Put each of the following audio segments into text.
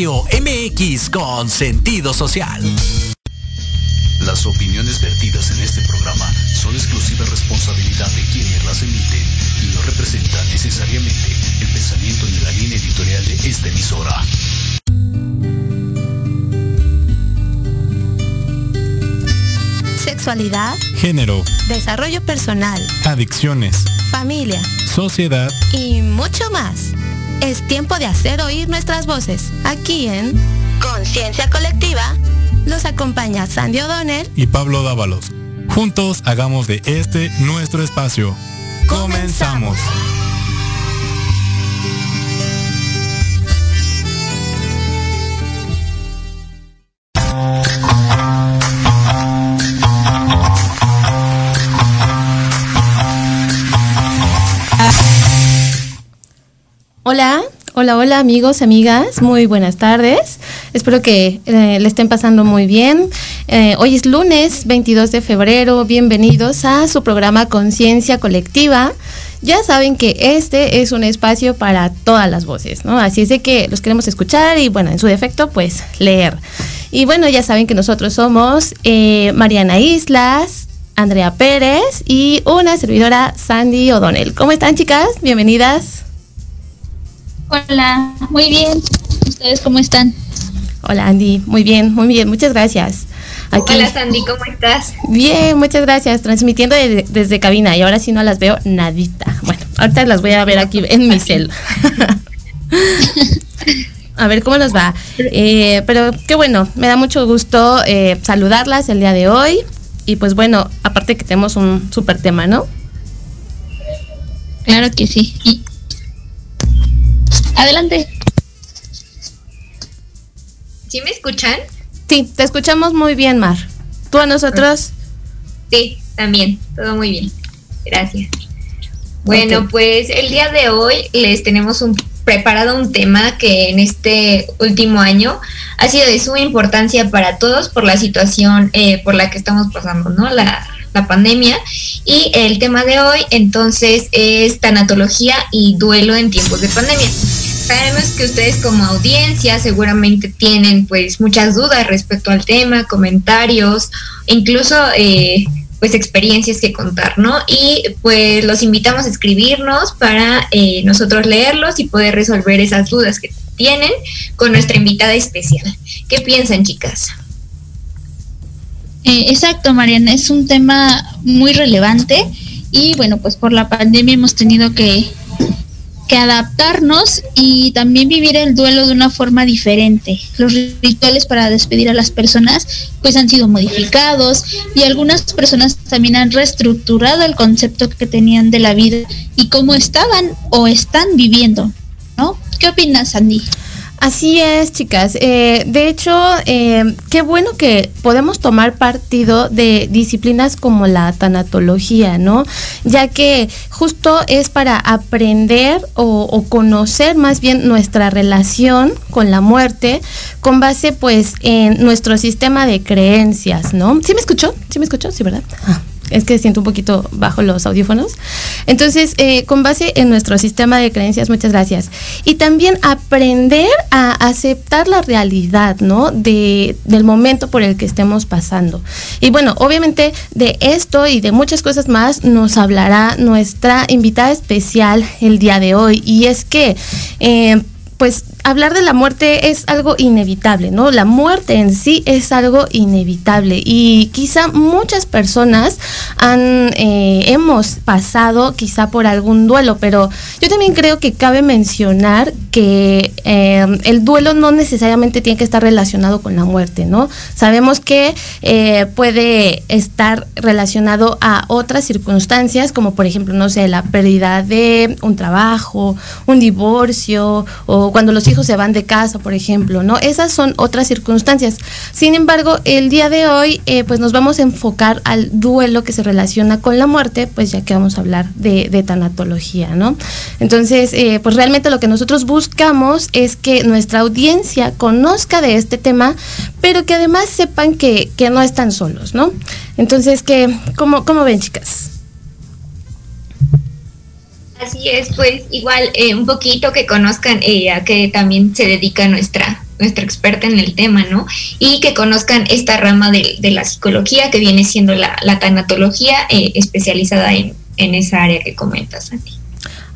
Radio MX con sentido social. Las opiniones vertidas en este programa son exclusiva responsabilidad de quienes las emiten y no representan necesariamente el pensamiento ni la línea editorial de esta emisora. Sexualidad, género, desarrollo personal, adicciones, familia sociedad y mucho más. Es tiempo de hacer oír nuestras voces. Aquí en Conciencia Colectiva los acompaña Sandy O'Donnell y Pablo Dávalos. Juntos hagamos de este nuestro espacio. Comenzamos. Hola, amigos, amigas, muy buenas tardes. Espero que eh, le estén pasando muy bien. Eh, hoy es lunes 22 de febrero, bienvenidos a su programa Conciencia Colectiva. Ya saben que este es un espacio para todas las voces, ¿no? Así es de que los queremos escuchar y bueno, en su defecto, pues leer. Y bueno, ya saben que nosotros somos eh, Mariana Islas, Andrea Pérez y una servidora Sandy O'Donnell. ¿Cómo están chicas? Bienvenidas. Hola, muy bien. ¿Ustedes cómo están? Hola Andy, muy bien, muy bien, muchas gracias. Hola Sandy, ¿cómo estás? Bien, muchas gracias, transmitiendo desde cabina y ahora sí no las veo nadita. Bueno, ahorita las voy a ver aquí en mi cel. a ver cómo nos va. Eh, pero qué bueno, me da mucho gusto eh, saludarlas el día de hoy. Y pues bueno, aparte que tenemos un súper tema, ¿no? Claro que sí. Adelante. ¿Sí me escuchan? Sí, te escuchamos muy bien, Mar. ¿Tú a nosotros? Sí, también, todo muy bien. Gracias. Bueno, pues el día de hoy les tenemos un, preparado un tema que en este último año ha sido de suma importancia para todos por la situación eh, por la que estamos pasando, ¿no? La, la pandemia. Y el tema de hoy entonces es tanatología y duelo en tiempos de pandemia sabemos que ustedes como audiencia seguramente tienen pues muchas dudas respecto al tema, comentarios, incluso eh, pues experiencias que contar, ¿no? Y pues los invitamos a escribirnos para eh, nosotros leerlos y poder resolver esas dudas que tienen con nuestra invitada especial. ¿Qué piensan, chicas? Eh, exacto, Mariana, es un tema muy relevante y bueno, pues por la pandemia hemos tenido que que adaptarnos y también vivir el duelo de una forma diferente. Los rituales para despedir a las personas pues han sido modificados y algunas personas también han reestructurado el concepto que tenían de la vida y cómo estaban o están viviendo, ¿no? ¿Qué opinas, Sandy? Así es, chicas. Eh, de hecho, eh, qué bueno que podemos tomar partido de disciplinas como la tanatología, ¿no? Ya que justo es para aprender o, conocer más bien nuestra relación con la muerte con base pues en nuestro sistema de creencias, ¿no? ¿Sí me escuchó? ¿Sí me escuchó? Sí, ¿verdad? Ah es que siento un poquito bajo los audífonos. Entonces, eh, con base en nuestro sistema de creencias, muchas gracias. Y también aprender a aceptar la realidad, ¿no? De, del momento por el que estemos pasando. Y bueno, obviamente de esto y de muchas cosas más nos hablará nuestra invitada especial el día de hoy. Y es que, eh, pues hablar de la muerte es algo inevitable, ¿no? La muerte en sí es algo inevitable y quizá muchas personas han, eh, hemos pasado quizá por algún duelo, pero yo también creo que cabe mencionar que eh, el duelo no necesariamente tiene que estar relacionado con la muerte, ¿no? Sabemos que eh, puede estar relacionado a otras circunstancias, como por ejemplo, no sé, la pérdida de un trabajo, un divorcio o cuando los hijos se van de casa, por ejemplo, ¿no? Esas son otras circunstancias. Sin embargo, el día de hoy, eh, pues nos vamos a enfocar al duelo que se relaciona con la muerte, pues ya que vamos a hablar de, tanatología, ¿no? Entonces, eh, pues realmente lo que nosotros buscamos es que nuestra audiencia conozca de este tema, pero que además sepan que, que no están solos, ¿no? Entonces, que, ¿cómo, ¿cómo ven, chicas? Así es, pues igual eh, un poquito que conozcan ella, eh, que también se dedica nuestra nuestra experta en el tema, ¿no? Y que conozcan esta rama de, la psicología que viene siendo la, tanatología eh, especializada en, en, esa área que comentas, Santi.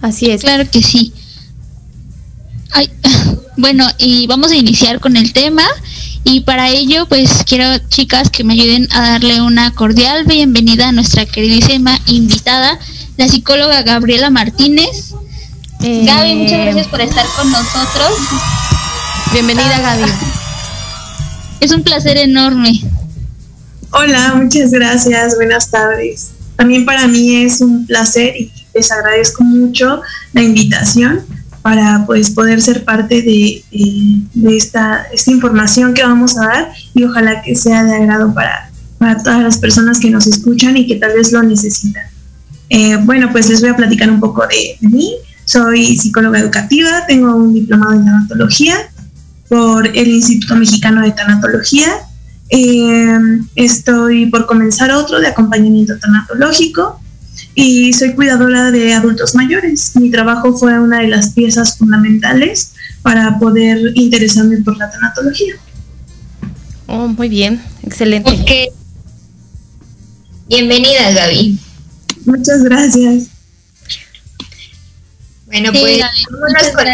Así es. Claro que sí. bueno, y vamos a iniciar con el tema. Y para ello, pues quiero, chicas, que me ayuden a darle una cordial bienvenida a nuestra queridísima invitada, la psicóloga Gabriela Martínez. Eh, Gaby, muchas gracias por estar con nosotros. Bienvenida, Gaby. Es un placer enorme. Hola, muchas gracias. Buenas tardes. También para mí es un placer y les agradezco mucho la invitación para pues poder ser parte de, esta, esta, información que vamos a dar y ojalá que sea de agrado para, para todas las personas que nos escuchan y que tal vez lo necesitan. Eh, bueno, pues les voy a platicar un poco de, mí. Soy psicóloga educativa, tengo un diplomado en tanatología por el Instituto Mexicano de Tanatología. Eh, estoy por comenzar otro de acompañamiento tanatológico y soy cuidadora de adultos mayores. Mi trabajo fue una de las piezas fundamentales para poder interesarme por la tanatología. Oh, muy bien, excelente. Bienvenida, Gaby. Muchas gracias. Bueno, pues vámonos, con,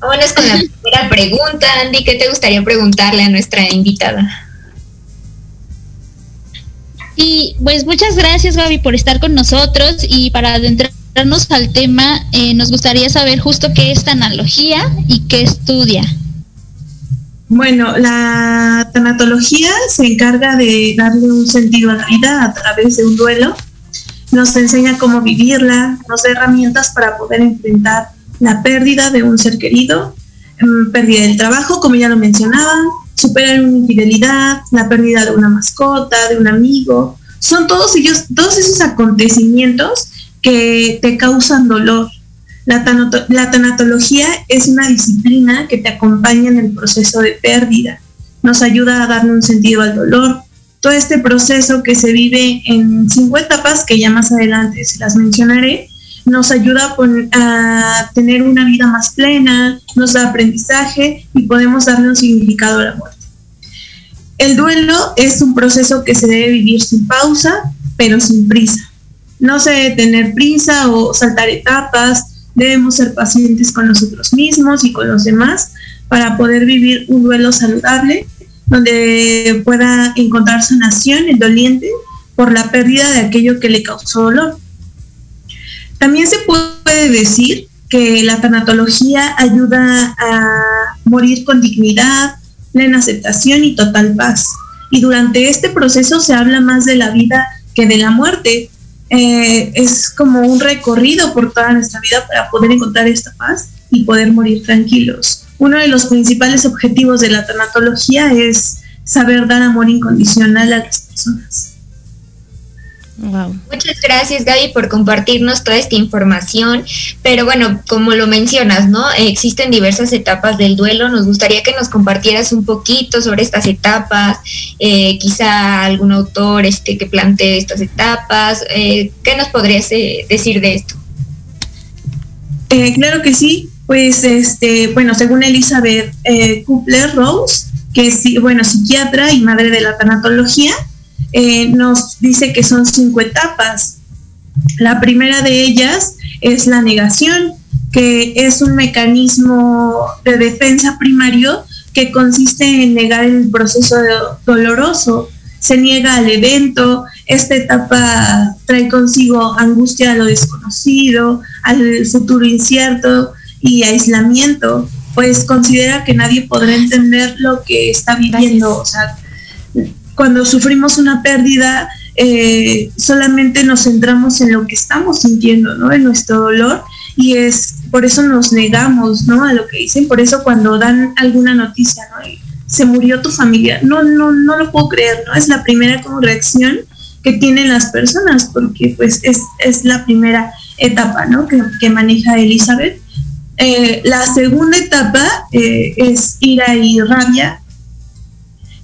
vámonos con la primera pregunta. Andy, ¿qué te gustaría preguntarle a nuestra invitada? Y pues muchas gracias Gaby por estar con nosotros y para adentrarnos al tema eh, nos gustaría saber justo qué es tanatología y qué estudia. Bueno, la tanatología se encarga de darle un sentido a la vida a través de un duelo. Nos enseña cómo vivirla, nos da herramientas para poder enfrentar la pérdida de un ser querido, mm, pérdida del trabajo, como ya lo mencionaban, superar una infidelidad, la pérdida de una mascota, de un amigo. Son todos ellos, todos esos acontecimientos que te causan dolor. La, la tanatología es una disciplina que te acompaña en el proceso de pérdida. Nos ayuda a darle un sentido al dolor. Todo este proceso que se vive en cinco etapas, que ya más adelante se las mencionaré, nos ayuda a, tener una vida más plena, nos da aprendizaje y podemos darle un significado a la muerte. El duelo es un proceso que se debe vivir sin pausa, pero sin prisa. No se debe tener prisa o saltar etapas, debemos ser pacientes con nosotros mismos y con los demás para poder vivir un duelo saludable, donde pueda encontrar sanación el doliente por la pérdida de aquello que le causó dolor. También se puede decir que la tanatología ayuda a morir con dignidad, plena aceptación y total paz. Y durante este proceso se habla más de la vida que de la muerte. Eh, es como un recorrido por toda nuestra vida para poder encontrar esta paz y poder morir tranquilos. Uno de los principales objetivos de la tanatología es saber dar amor incondicional a las personas. Muchas gracias Gaby por compartirnos toda esta información, pero bueno, como lo mencionas, ¿no? Existen diversas etapas del duelo, nos gustaría que nos compartieras un poquito sobre estas etapas, eh, quizá algún autor este, que plantee estas etapas, eh, ¿qué nos podrías eh, decir de esto? claro que sí, pues este, bueno, según Elizabeth Kupler Rose, que es bueno, psiquiatra y madre de la tanatología, eh, nos dice que son cinco etapas. La primera de ellas es la negación, que es un mecanismo de defensa primario que consiste en negar el proceso doloroso. Se niega al evento, esta etapa trae consigo angustia a lo desconocido, al futuro incierto y aislamiento, pues considera que nadie podrá entender lo que está viviendo. O sea, cuando sufrimos una pérdida, eh, solamente nos centramos en lo que estamos sintiendo, ¿no? En nuestro dolor y es por eso nos negamos, ¿no? A lo que dicen, por eso cuando dan alguna noticia, ¿no? se murió tu familia, no, no, no lo puedo creer, ¿no? Es la primera como reacción que tienen las personas porque pues es, la primera etapa, ¿no? Que, maneja Elizabeth. Eh, la segunda etapa eh, es ira y rabia,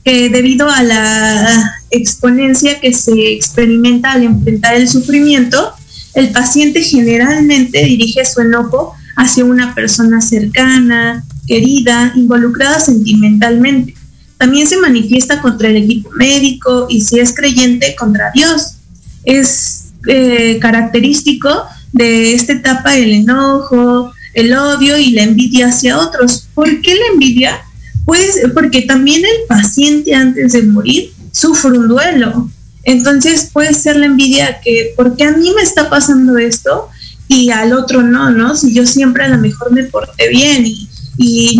debido a la exponencia que se experimenta al enfrentar el sufrimiento, el paciente generalmente dirige su enojo hacia una persona cercana, querida, involucrada sentimentalmente. También se manifiesta contra el equipo médico y si es creyente contra Dios. Es eh, característico de esta etapa el enojo, el odio y la envidia hacia otros. ¿Por qué la envidia? Pues porque también el paciente antes de morir sufre un duelo. Entonces puede ser la envidia que, porque a mí me está pasando esto y al otro no, ¿no? Si yo siempre a lo mejor me porté bien y,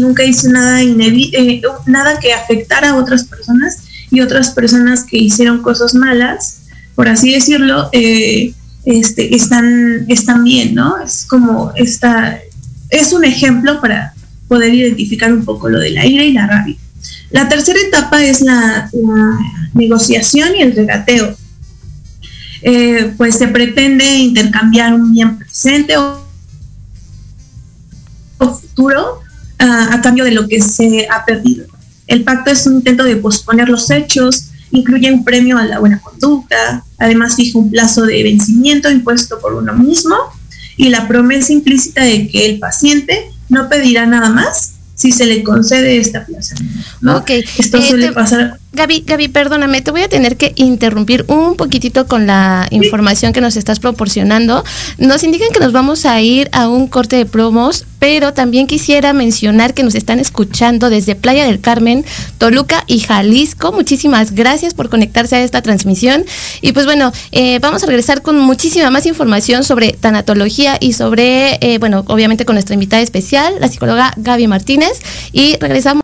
nunca hice nada, eh, nada que afectara a otras personas y otras personas que hicieron cosas malas, por así decirlo, eh, este, están, están bien, ¿no? Es como esta, es un ejemplo para poder identificar un poco lo de la ira y la rabia. La tercera etapa es la, negociación y el regateo. Eh, pues se pretende intercambiar un bien presente o, futuro ah, a cambio de lo que se ha perdido. El pacto es un intento de posponer los hechos, incluye un premio a la buena conducta, además fija un plazo de vencimiento impuesto por uno mismo y la promesa implícita de que el paciente no pedirá nada más si se le concede esta plaza. Ok. Esto eh, suele pasar. Gaby, Gaby, perdóname, te voy a tener que interrumpir un poquitito con la información que nos estás proporcionando. Nos indican que nos vamos a ir a un corte de promos, pero también quisiera mencionar que nos están escuchando desde Playa del Carmen, Toluca y Jalisco. Muchísimas gracias por conectarse a esta transmisión. Y pues bueno, eh, vamos a regresar con muchísima más información sobre tanatología y sobre, eh, bueno, obviamente con nuestra invitada especial, la psicóloga Gaby Martínez. Y regresamos.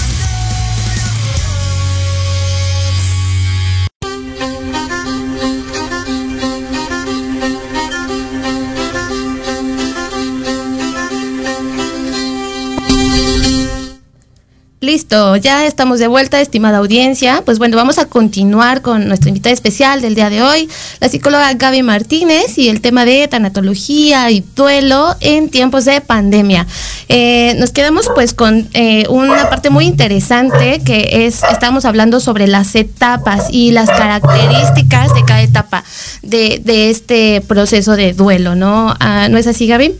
Listo, ya estamos de vuelta, estimada audiencia. Pues bueno, vamos a continuar con nuestra invitada especial del día de hoy, la psicóloga Gaby Martínez y el tema de tanatología y duelo en tiempos de pandemia. Eh, nos quedamos pues con eh, una parte muy interesante que es, estamos hablando sobre las etapas y las características de cada etapa de, este proceso de duelo, ¿no? Ah, ¿No es así, Gaby?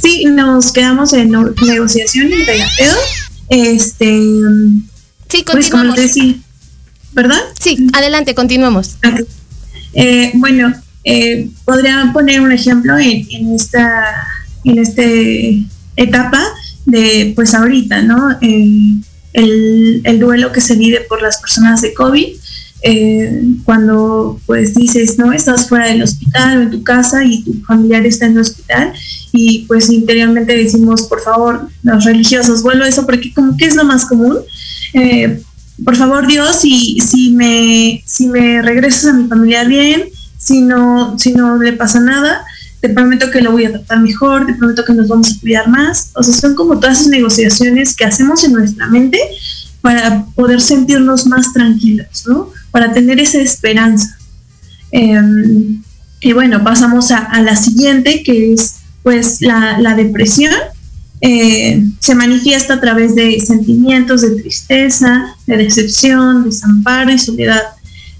Sí, nos quedamos en negociación y regateo. Este. Sí, pues, continuamos. ¿verdad? Sí, adelante, continuemos. Eh, bueno, eh, podría poner un ejemplo en, esta en esta etapa de pues ahorita, ¿no? el, el, duelo que se vive por las personas de COVID, eh, cuando pues dices, no, estás fuera del hospital o en tu casa y tu familiar está en el hospital y pues interiormente decimos, por favor, los religiosos, vuelvo a eso porque como que es lo más común. Eh, por favor Dios, si, si, me, si me regresas a mi familiar bien, si no, si no le pasa nada, te prometo que lo voy a tratar mejor, te prometo que nos vamos a cuidar más. O sea, son como todas esas negociaciones que hacemos en nuestra mente para poder sentirnos más tranquilos, ¿no? Para tener esa esperanza. Em, y bueno, pasamos a, la siguiente, que es pues la, depresión. Eh, se manifiesta a través de sentimientos de tristeza, de decepción, desamparo y soledad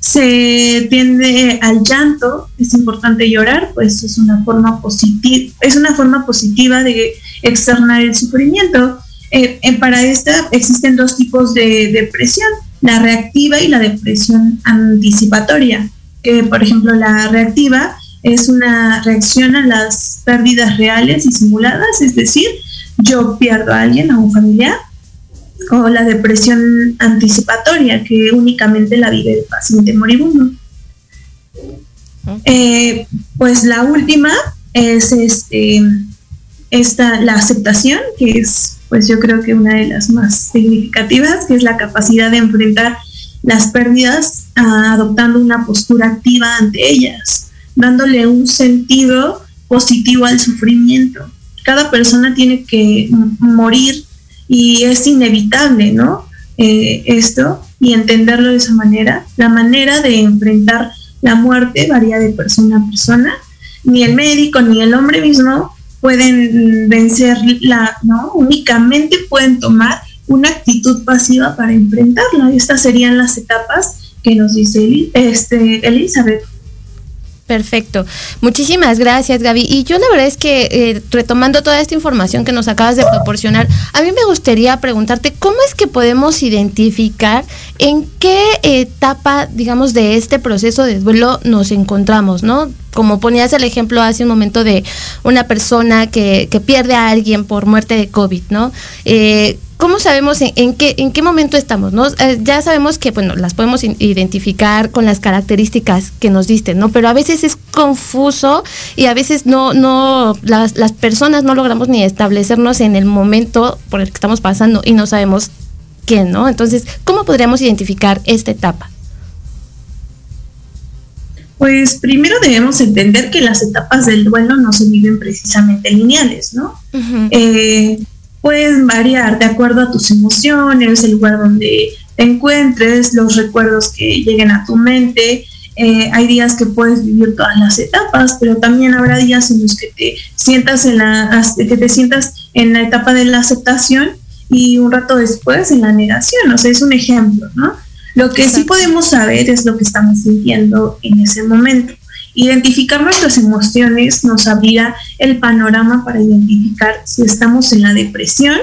se tiende al llanto, es importante llorar, pues es una forma positiva, es una forma positiva de externar el sufrimiento. Eh, eh, para esta existen dos tipos de depresión, la reactiva y la depresión anticipatoria. por ejemplo, la reactiva es una reacción a las pérdidas reales y simuladas, es decir, yo pierdo a alguien, a un familiar, o la depresión anticipatoria, que únicamente la vive el paciente moribundo. Eh, pues la última es este, esta, la aceptación, que es pues yo creo que una de las más significativas, es la capacidad de enfrentar las pérdidas ah, adoptando una postura activa ante ellas, dándole un sentido positivo al sufrimiento. Cada persona tiene que morir y es inevitable, ¿no? Eh, esto y entenderlo de esa manera. La manera de enfrentar la muerte varía de persona a persona. Ni el médico ni el hombre mismo pueden vencer la, ¿no? Únicamente pueden tomar una actitud pasiva para enfrentarla. Estas serían las etapas que nos dice este, Elizabeth. Perfecto. Muchísimas gracias, Gaby. Y yo la verdad es que eh, retomando toda esta información que nos acabas de proporcionar, a mí me gustaría preguntarte cómo es que podemos identificar en qué etapa, digamos, de este proceso de duelo nos encontramos, ¿no? Como ponías el ejemplo hace un momento de una persona que, que pierde a alguien por muerte de COVID, ¿no? Eh, ¿Cómo sabemos en, qué, en qué momento estamos? ¿no? Eh, ya sabemos que bueno, las podemos identificar con las características que nos diste, ¿no? Pero a veces es confuso y a veces no, no, las, las personas no logramos ni establecernos en el momento por el que estamos pasando y no sabemos quién, ¿no? Entonces, ¿cómo podríamos identificar esta etapa? Pues primero debemos entender que las etapas del duelo no se viven precisamente lineales, ¿no? pueden variar de acuerdo a tus emociones, el lugar donde te encuentres, los recuerdos que lleguen a tu mente. Eh, hay días que puedes vivir todas las etapas, pero también habrá días en los que te sientas en la, que te sientas en la etapa de la aceptación y un rato después en la negación. O sea, es un ejemplo, ¿no? Lo que sí podemos saber es lo que estamos sintiendo en ese momento. Identificar nuestras emociones nos abrirá el panorama para identificar si estamos en la depresión,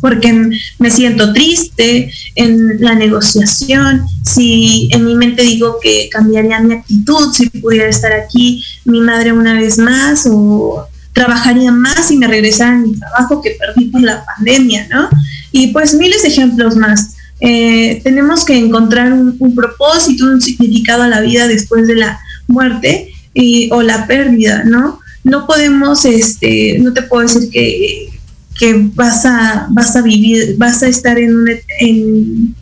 porque me siento triste en la negociación, si en mi mente digo que cambiaría mi actitud, si pudiera estar aquí mi madre una vez más o trabajaría más y me regresara a mi trabajo que perdí por la pandemia, ¿no? Y pues miles de ejemplos más. Eh, tenemos que encontrar un propósito, un significado a la vida después de la muerte y, o la pérdida, ¿no? No podemos, este, no te puedo decir que, que vas a, vas a vivir, vas a estar en un, en,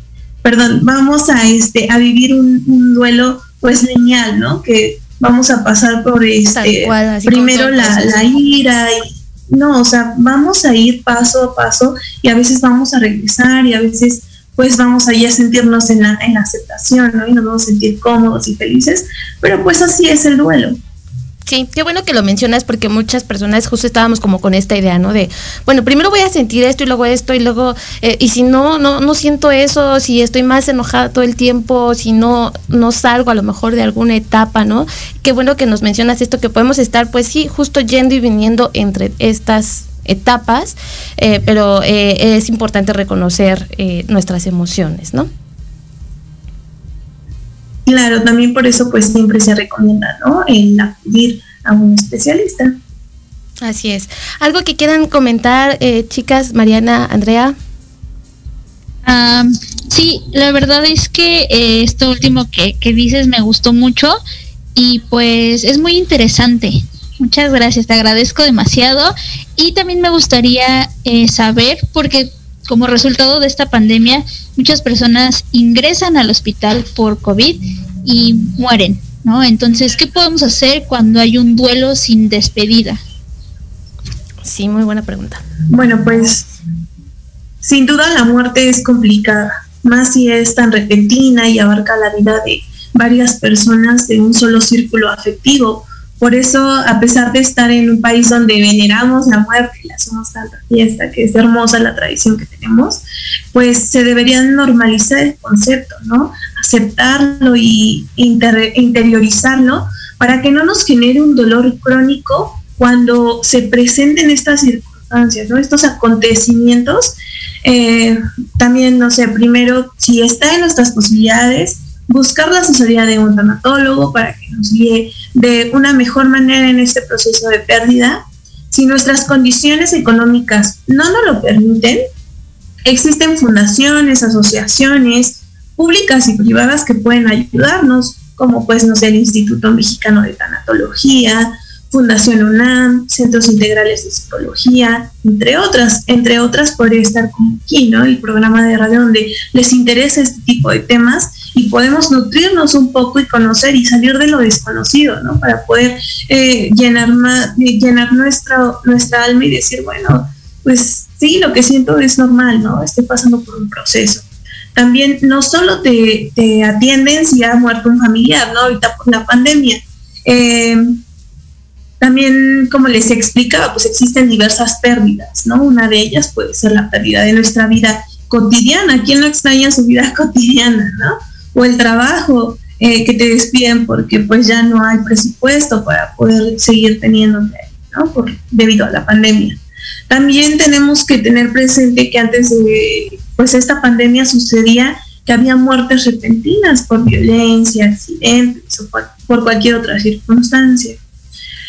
perdón, vamos a este, a vivir un, duelo pues lineal, ¿no? Que vamos a pasar por este, primero la, la ira y no, o sea, vamos a ir paso a paso y a veces vamos a regresar y a veces pues vamos allí a sentirnos en la, en la aceptación, ¿no? Y nos vamos a sentir cómodos y felices, pero pues así es el duelo. Sí, qué bueno que lo mencionas porque muchas personas justo estábamos como con esta idea, ¿no? De, bueno, primero voy a sentir esto y luego esto y luego, eh, y si no, no, no siento eso, si estoy más enojada todo el tiempo, si no, no salgo a lo mejor de alguna etapa, ¿no? Qué bueno que nos mencionas esto, que podemos estar, pues sí, justo yendo y viniendo entre estas etapas, eh, pero eh, es importante reconocer eh, nuestras emociones, ¿no? Claro, también por eso pues siempre se recomienda, ¿no? El acudir a un especialista. Así es. ¿Algo que quieran comentar, eh, chicas, Mariana, Andrea? sí, la verdad es que eh, esto último que, dices me gustó mucho y pues es muy interesante. Muchas gracias, te agradezco demasiado. Y también me gustaría eh, saber, porque como resultado de esta pandemia, muchas personas ingresan al hospital por COVID y mueren, ¿no? Entonces, ¿qué podemos hacer cuando hay un duelo sin despedida? Sí, muy buena pregunta. Bueno, pues sin duda la muerte es complicada, más si es tan repentina y abarca la vida de varias personas de un solo círculo afectivo. Por eso, a pesar de estar en un país donde veneramos la muerte y le hacemos tanta fiesta, que es hermosa la tradición que tenemos, pues se debería normalizar el concepto, ¿no? Aceptarlo y interiorizarlo para que no nos genere un dolor crónico cuando se presenten estas circunstancias, ¿no? Estos acontecimientos, eh, también, no sé, primero, si está en nuestras posibilidades, buscar la asesoría de un tanatólogo para que nos guíe de una mejor manera en este proceso de pérdida. Si nuestras condiciones económicas no nos lo permiten, existen fundaciones, asociaciones públicas y privadas que pueden ayudarnos, como pues, no sé, el Instituto Mexicano de Tanatología, Fundación UNAM, Centros Integrales de Psicología, entre otras, entre otras podría estar como aquí, ¿no? El programa de radio donde les interesa este tipo de temas y podemos nutrirnos un poco y conocer y salir de lo desconocido, ¿no? Para poder eh, llenar, más, llenar nuestra, nuestra alma y decir, bueno, pues sí, lo que siento es normal, ¿no? Estoy pasando por un proceso. También no solo te, te atienden si ha muerto un familiar, ¿no? Ahorita por la pandemia. Eh, también, como les explicaba, pues existen diversas pérdidas, ¿no? Una de ellas puede ser la pérdida de nuestra vida cotidiana. ¿Quién no extraña su vida cotidiana, no? O el trabajo eh, que te despiden porque pues ya no hay presupuesto para poder seguir teniendo, ¿no? Por, debido a la pandemia. También tenemos que tener presente que antes de pues esta pandemia sucedía que había muertes repentinas por violencia, accidentes o por cualquier otra circunstancia.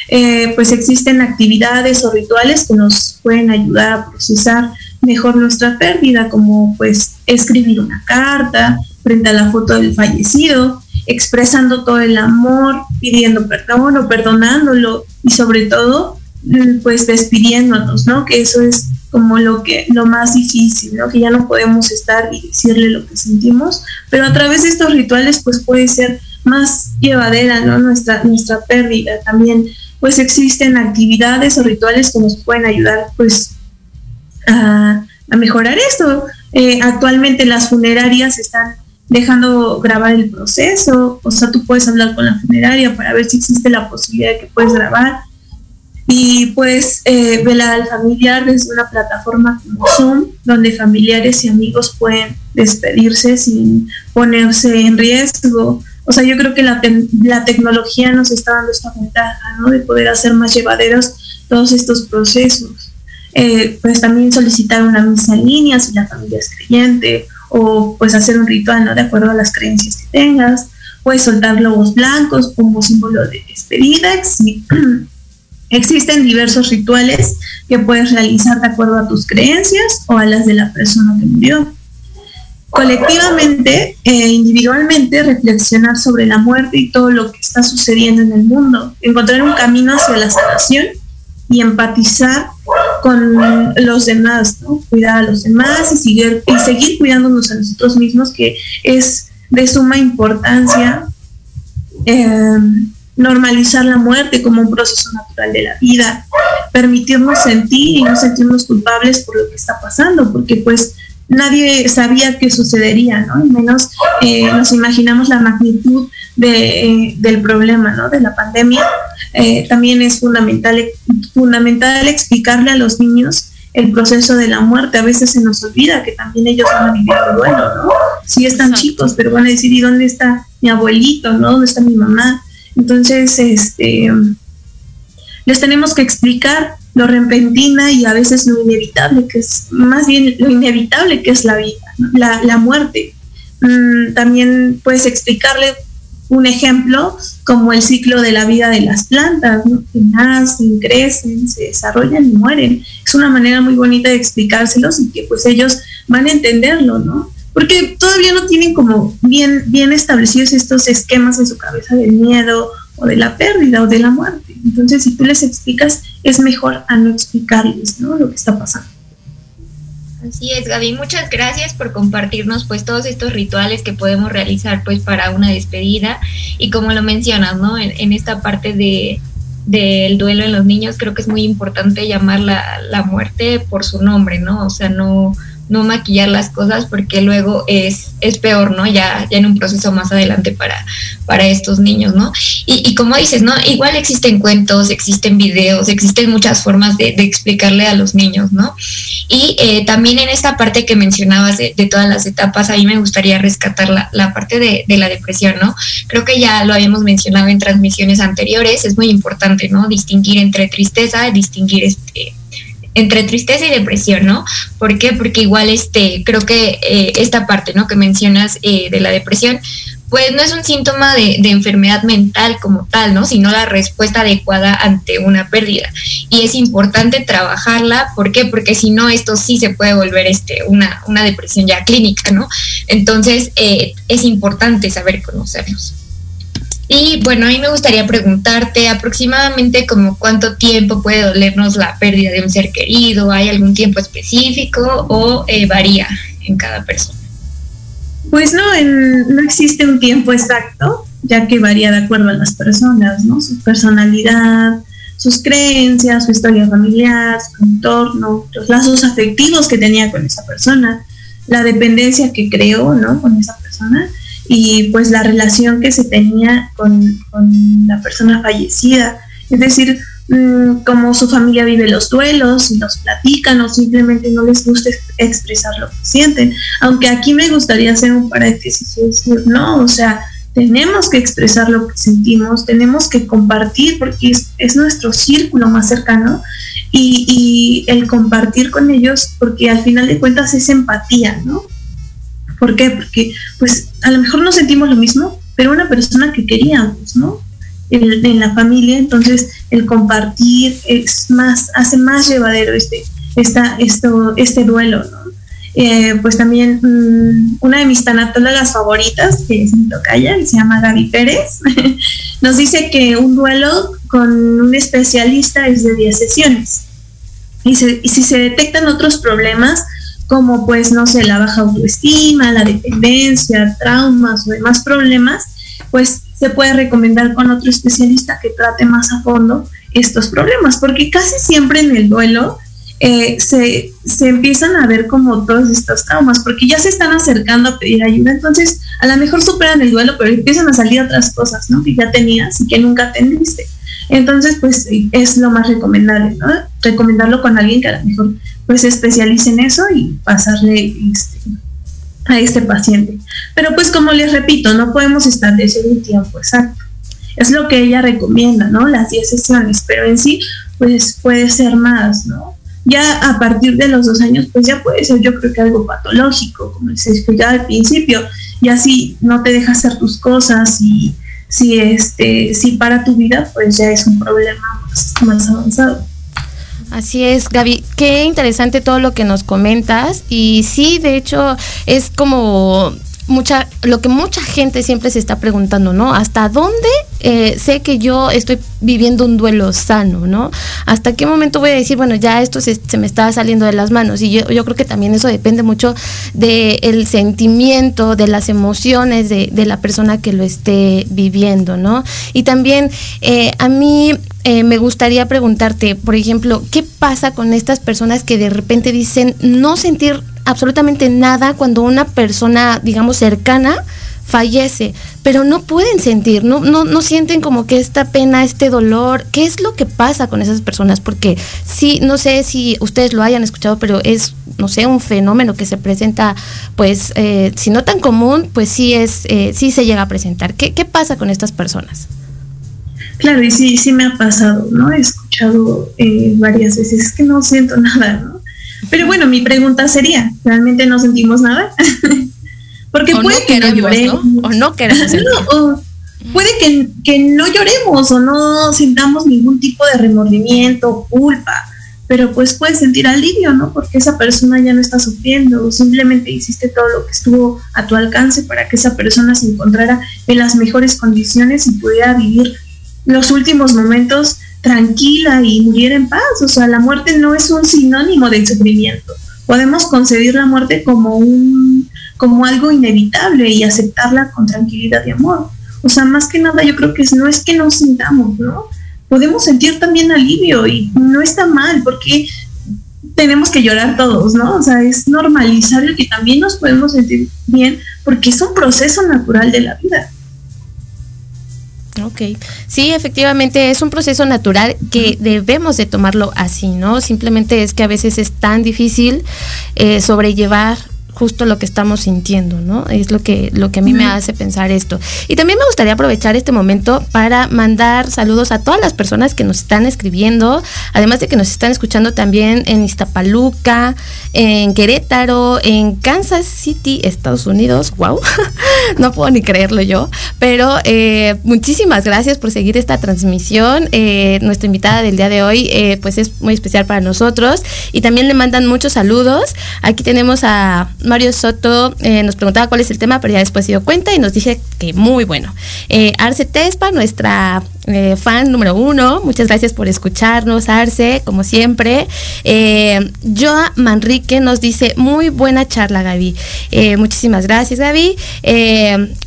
Eh, pues existen actividades o rituales que nos pueden ayudar a procesar mejor nuestra pérdida, como pues escribir una carta frente a la foto del fallecido, expresando todo el amor, pidiendo perdón o perdonándolo y sobre todo mm, pues despidiéndonos, ¿no? Que eso es como lo que lo más difícil, ¿no? Que ya no podemos estar y decirle lo que sentimos, pero a través de estos rituales pues puede ser más llevadera, ¿no? Nuestra nuestra pérdida también pues existen actividades o rituales que nos pueden ayudar pues a, mejorar esto. Eh, actualmente las funerarias están dejando grabar el proceso, o sea, tú puedes hablar con la funeraria para ver si existe la posibilidad de que puedes grabar y puedes eh, velar al familiar desde una plataforma como Zoom, donde familiares y amigos pueden despedirse sin ponerse en riesgo o sea, yo creo que la, la tecnología nos está dando esta ventaja, ¿no? De poder hacer más llevaderos todos estos procesos. Eh, pues también solicitar una misa en línea si la familia es creyente, o pues hacer un ritual, ¿no? De acuerdo a las creencias que tengas. Puedes soltar globos blancos como símbolo de despedida. Existen diversos rituales que puedes realizar de acuerdo a tus creencias o a las de la persona que murió colectivamente e individualmente reflexionar sobre la muerte y todo lo que está sucediendo en el mundo, encontrar un camino hacia la sanación y empatizar con los demás, cuidar a los demás y seguir, y seguir cuidándonos a nosotros mismos, que es de suma importancia em, normalizar la muerte como un proceso natural de la vida, permitirnos sentir y no sentirnos culpables por lo que está pasando, porque pues nadie sabía qué sucedería, ¿no? Y menos eh, nos imaginamos la magnitud de, del problema, ¿no? De la pandemia. Eh, también es fundamental, fundamental explicarle a los niños el proceso de la muerte. A veces se nos olvida que también ellos van a vivir el duelo, ¿no? Sí están chicos, pero van a decir, ¿y dónde está mi abuelito, no? ¿Dónde está mi mamá? Entonces, este, les tenemos que explicar lo repentina y a veces lo inevitable, que es más bien lo inevitable que es la vida, la, muerte. Mm, también puedes explicarle un ejemplo como el ciclo de la vida de las plantas, ¿no? que nacen, crecen, se desarrollan y mueren. Es una manera muy bonita de explicárselos y que pues ellos van a entenderlo, ¿no? Porque todavía no tienen como bien, bien establecidos estos esquemas en su cabeza del miedo o de la pérdida o de la muerte. Entonces, si tú les explicas, es mejor a no explicarles, ¿no? Lo que está pasando. Así es, Gaby. Muchas gracias por compartirnos pues todos estos rituales que podemos realizar pues para una despedida y como lo mencionas, ¿no? En, esta parte de del duelo en los niños creo que es muy importante llamar la, la muerte por su nombre, ¿no? O sea, no no maquillar las cosas porque luego es, es peor, ¿no? Ya, ya en un proceso más adelante para, para estos niños, ¿no? Y, como dices, ¿no? Igual existen cuentos, existen videos, existen muchas formas de, explicarle a los niños, ¿no? Y eh, también en esta parte que mencionabas de, todas las etapas, a mí me gustaría rescatar la, la parte de, de, la depresión, ¿no? Creo que ya lo habíamos mencionado en transmisiones anteriores, es muy importante, ¿no? Distinguir entre tristeza, distinguir este entre tristeza y depresión, ¿no? ¿Por qué? Porque igual este, creo que eh, esta parte, ¿no? Que mencionas eh, de la depresión, pues no es un síntoma de, enfermedad mental como tal, ¿no? Sino la respuesta adecuada ante una pérdida. Y es importante trabajarla, ¿por qué? Porque si no, esto sí se puede volver este, una, una depresión ya clínica, ¿no? Entonces, eh, es importante saber conocerlos. Y bueno, a mí me gustaría preguntarte aproximadamente como cuánto tiempo puede dolernos la pérdida de un ser querido, ¿hay algún tiempo específico o eh, varía en cada persona? Pues no, no existe un tiempo exacto, ya que varía de acuerdo a las personas, ¿no? Su personalidad, sus creencias, su historia familiar, su entorno, los lazos afectivos que tenía con esa persona, la dependencia que creó, ¿no? Con esa persona y pues la relación que se tenía con, la persona fallecida. Es decir, mm, como su familia vive los duelos y los platican o simplemente no les gusta expresar lo que sienten. Aunque aquí me gustaría hacer un paréntesis y decir, no, o sea, tenemos que expresar lo que sentimos, tenemos que compartir porque es, nuestro círculo más cercano y, y, el compartir con ellos porque al final de cuentas es empatía, ¿no? ¿Por qué? Porque pues a lo mejor no sentimos lo mismo, pero una persona que queríamos, ¿no? En, la familia, entonces el compartir es más, hace más llevadero este, esta, esto, este duelo, ¿no? Eh, pues también mm, una de mis tanatólogas favoritas, que es mi tocaya, se llama Gaby Pérez, nos dice que un duelo con un especialista es de 10 sesiones. Y, y si se detectan otros problemas, como pues, no sé, la baja autoestima, la dependencia, traumas o demás problemas, pues se puede recomendar con otro especialista que trate más a fondo estos problemas, porque casi siempre en el duelo eh, se, se, empiezan a ver como todos estos traumas, porque ya se están acercando a pedir ayuda, entonces a lo mejor superan el duelo, pero empiezan a salir otras cosas, ¿no? Que ya tenías y que nunca atendiste. Entonces, pues es lo más recomendable, ¿no? Recomendarlo con alguien que a lo mejor pues se especialice en eso y pasarle este, a este paciente. Pero pues como les repito, no podemos establecer un tiempo exacto. Es lo que ella recomienda, ¿no? Las 10 sesiones, pero en sí, pues puede ser más, ¿no? Ya a partir de los dos años, pues ya puede ser yo creo que algo patológico, como les explicaba al principio, y así no te deja hacer tus cosas y si este si para tu vida pues ya es un problema más, avanzado. Así es, Gaby. Qué interesante todo lo que nos comentas. Y sí, de hecho, es como mucha, lo que mucha gente siempre se está preguntando, ¿no? ¿Hasta dónde eh, sé que yo estoy viviendo un duelo sano, ¿no? ¿Hasta qué momento voy a decir, bueno, ya esto se, me está saliendo de las manos? Y yo, creo que también eso depende mucho del sentimiento, de las emociones de, de, la persona que lo esté viviendo, ¿no? Y también eh, a mí eh, me gustaría preguntarte, por ejemplo, ¿qué pasa con estas personas que de repente dicen no sentir absolutamente nada cuando una persona, digamos, cercana fallece, pero no pueden sentir, no, no, no sienten como que esta pena, este dolor. ¿Qué es lo que pasa con esas personas? Porque sí, no sé si ustedes lo hayan escuchado, pero es, no sé, un fenómeno que se presenta, pues, eh, si no tan común, pues sí es, eh, sí se llega a presentar. ¿Qué, ¿Qué pasa con estas personas? Claro, y sí, sí me ha pasado, ¿no? He escuchado eh, varias veces que no siento nada, ¿no? Pero bueno, mi pregunta sería, ¿realmente no sentimos nada? Porque puede que no lloremos. O no queremos puede que, que no lloremos o no sintamos ningún tipo de remordimiento, culpa, pero pues puedes sentir alivio, ¿no? Porque esa persona ya no está sufriendo, simplemente hiciste todo lo que estuvo a tu alcance para que esa persona se encontrara en las mejores condiciones y pudiera vivir los últimos momentos tranquila y muriera en paz. O sea, la muerte no es un sinónimo del sufrimiento. Podemos concebir la muerte como un como algo inevitable y aceptarla con tranquilidad y amor. O sea, más que nada yo creo que no es que nos sintamos, ¿no? Podemos sentir también alivio y no está mal porque tenemos que llorar todos, ¿no? O sea, es normalizar el que también nos podemos sentir bien porque es un proceso natural de la vida. Ok, sí, efectivamente es un proceso natural que debemos de tomarlo así, ¿no? Simplemente es que a veces es tan difícil eh, sobrellevar justo lo que estamos sintiendo, ¿no? Es lo que, lo que a mí me hace pensar esto. Y también me gustaría aprovechar este momento para mandar saludos a todas las personas que nos están escribiendo, además de que nos están escuchando también en Iztapaluca, en Querétaro, en Kansas City, Estados Unidos, wow, no puedo ni creerlo yo, pero eh, muchísimas gracias por seguir esta transmisión. Eh, nuestra invitada del día de hoy, eh, pues es muy especial para nosotros y también le mandan muchos saludos. Aquí tenemos a Mario Soto eh, nos preguntaba cuál es el tema, pero ya después se dio cuenta y nos dije que muy bueno. Eh, Arce Tespa, nuestra eh, fan número uno, muchas gracias por escucharnos, Arce, como siempre. Eh, Joa Manrique nos dice, muy buena charla, Gaby. muchísimas gracias, Gaby.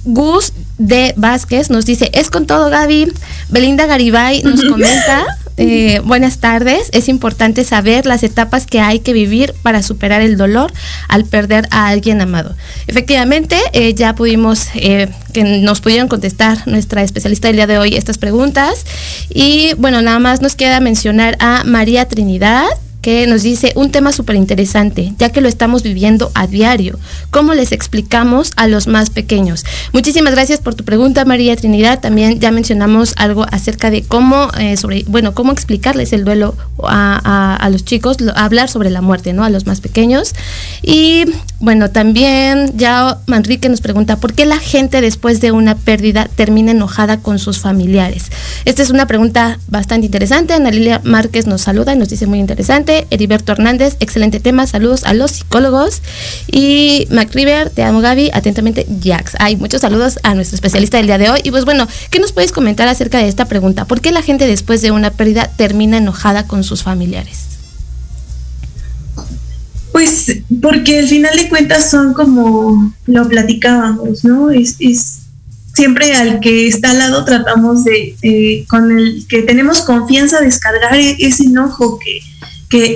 Gus de Vázquez nos dice, es con todo, Gaby. Belinda Garibay nos comenta. Eh, buenas tardes. Es importante saber las etapas que hay que vivir para superar el dolor al perder a alguien amado. Efectivamente, eh, ya pudimos, eh, que nos pudieron contestar nuestra especialista del día de hoy estas preguntas. Y bueno, nada más nos queda mencionar a María Trinidad que nos dice un tema súper interesante, ya que lo estamos viviendo a diario. ¿Cómo les explicamos a los más pequeños? Muchísimas gracias por tu pregunta, María Trinidad. También ya mencionamos algo acerca de cómo, eh, bueno, cómo explicarles el duelo a, los chicos, hablar sobre la muerte, ¿no? A los más pequeños. Y bueno, también ya Manrique nos pregunta, ¿por qué la gente después de una pérdida termina enojada con sus familiares? Esta es una pregunta bastante interesante. Ana Lilia Márquez nos saluda y nos dice muy interesante. Heriberto Hernández, excelente tema, saludos a los psicólogos. Y MacRiver, te amo Gaby, atentamente Jax. Hay muchos saludos a nuestro especialista del día de hoy. Y pues bueno, ¿qué nos puedes comentar acerca de esta pregunta? ¿Por qué la gente después de una pérdida termina enojada con sus familiares? Pues porque al final de cuentas son como lo platicábamos, ¿no? Es, siempre al que está al lado tratamos de, con el que tenemos confianza, descargar e-, ese enojo que,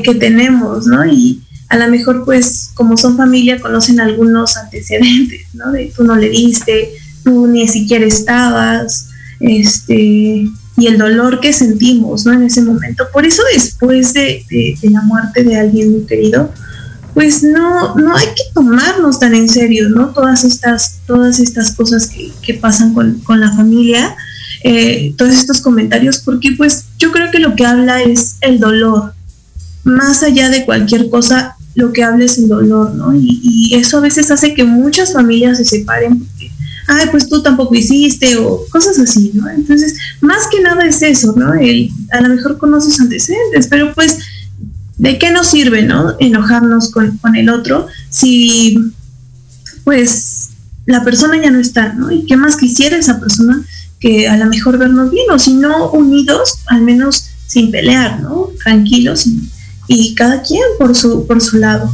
que, tenemos, ¿no? Y a lo mejor pues como son familia conocen algunos antecedentes, ¿no? De tú no le diste, tú ni siquiera estabas, este, y el dolor que sentimos, ¿no? En ese momento. Por eso después de, la muerte de alguien muy querido, pues no, no hay que tomarnos tan en serio, ¿no? Todas estas, todas estas cosas que, pasan con, la familia, eh, todos estos comentarios, porque pues yo creo que lo que habla es el dolor, más allá de cualquier cosa, lo que habla es el dolor, ¿no? Y, eso a veces hace que muchas familias se separen porque, ay, pues tú tampoco hiciste o cosas así, ¿no? Entonces, más que nada es eso, ¿no? El, a lo mejor conoces antecedentes, pero pues, ¿de qué nos sirve, ¿no? Enojarnos con, con el otro si, pues, la persona ya no está, ¿no? Y qué más quisiera esa persona que a lo mejor vernos bien, o si no unidos, al menos sin pelear, ¿no? Tranquilos y y cada quien por su, por su lado.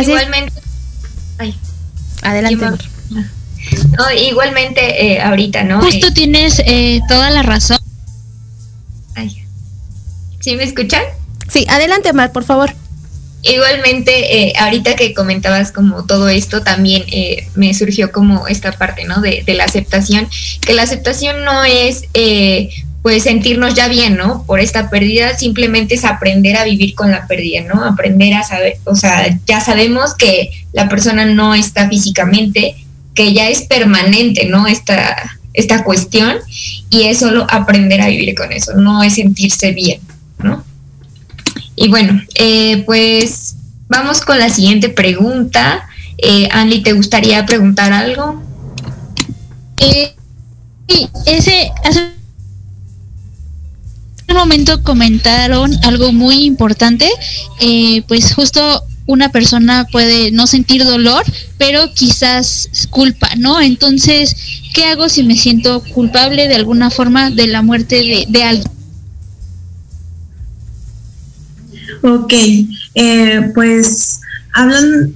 igualmente. Adelante. igualmente eh, ahorita, ¿no? Justo eh, tienes eh, toda la razón. Ay. ¿Sí me escuchan? Sí, adelante, Mar, por favor. Igualmente, ahorita que comentabas como todo esto, también me surgió como esta parte, ¿no? De, de, la aceptación, que la aceptación no es pues sentirnos ya bien, ¿no? Por esta pérdida, simplemente es aprender a vivir con la pérdida, ¿no? Aprender a saber, o sea, ya sabemos que la persona no está físicamente, que ya es permanente, ¿no? Esta, esta cuestión, y es solo aprender a vivir con eso, no es sentirse bien, ¿no? Y bueno, eh, pues vamos con la siguiente pregunta. Eh, Andy, ¿te gustaría preguntar algo? Eh, sí, ese un momento comentaron algo muy importante, eh, pues justo una persona puede no sentir dolor, pero quizás culpa, ¿no? Entonces, ¿qué hago si me siento culpable de alguna forma de la muerte de, de alguien? Ok, eh, pues hablan,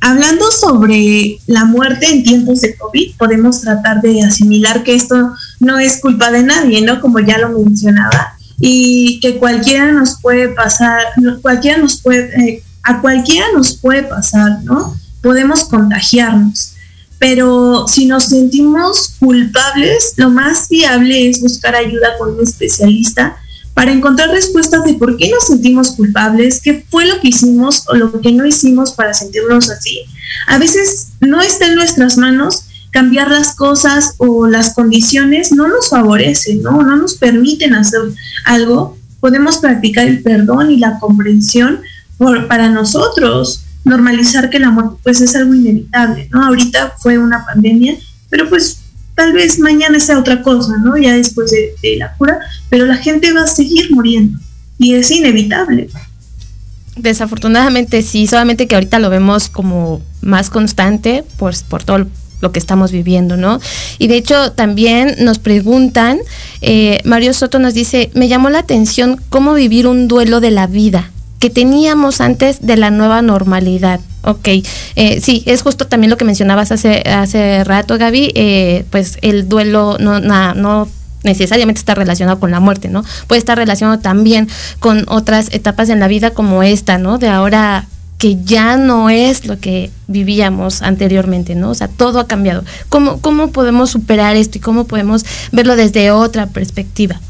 hablando sobre la muerte en tiempos de COVID, podemos tratar de asimilar que esto no es culpa de nadie, ¿no? Como ya lo mencionaba, y que cualquiera nos puede pasar, cualquiera nos puede, eh, a cualquiera nos puede pasar, ¿no? Podemos contagiarnos. Pero si nos sentimos culpables, lo más viable es buscar ayuda con un especialista para encontrar respuestas de por qué nos sentimos culpables, qué fue lo que hicimos o lo que no hicimos para sentirnos así. A veces no está en nuestras manos cambiar las cosas o las condiciones no nos favorecen, ¿no? No nos permiten hacer algo. Podemos practicar el perdón y la comprensión por, para nosotros, normalizar que la muerte pues es algo inevitable, ¿no? Ahorita fue una pandemia, pero pues tal vez mañana sea otra cosa, ¿no? Ya después de, la cura, pero la gente va a seguir muriendo y es inevitable. Desafortunadamente sí, solamente que ahorita lo vemos como más constante pues, por todo lo que estamos viviendo, ¿no? Y de hecho también nos preguntan, eh, Mario Soto nos dice, me llamó la atención cómo vivir un duelo de la vida que teníamos antes de la nueva normalidad. Ok, eh, sí, es justo también lo que mencionabas hace, hace rato, Gaby, eh, pues el duelo no, no necesariamente está relacionado con la muerte, ¿no? Puede estar relacionado también con otras etapas en la vida como esta, ¿no? De ahora que ya no es lo que vivíamos anteriormente, ¿no? O sea, todo ha cambiado. ¿Cómo, cómo podemos superar esto y cómo podemos verlo desde otra perspectiva?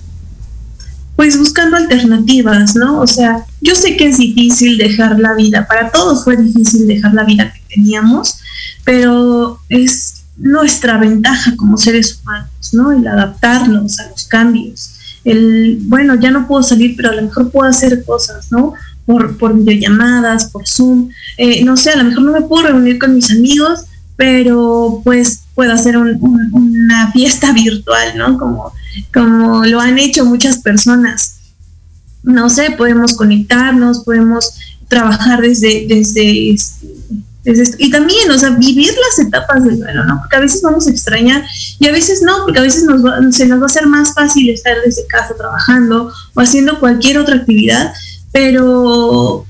pues buscando alternativas, ¿no? O sea, yo sé que es difícil dejar la vida, para todos fue difícil dejar la vida que teníamos, pero es nuestra ventaja como seres humanos, ¿no? El adaptarnos a los cambios. El, bueno, ya no puedo salir, pero a lo mejor puedo hacer cosas, ¿no? Por, por videollamadas, por Zoom, eh, no sé, a lo mejor no me puedo reunir con mis amigos, pero pues puedo hacer una fiesta virtual, ¿no? Como como lo han hecho muchas personas. No sé, podemos conectarnos, podemos trabajar desde, desde, desde esto. Y también, o sea, vivir las etapas del duelo, ¿no? Porque a veces vamos a extrañar y a veces no, porque a veces nos se nos va a hacer más fácil estar desde casa trabajando o haciendo cualquier otra actividad, pero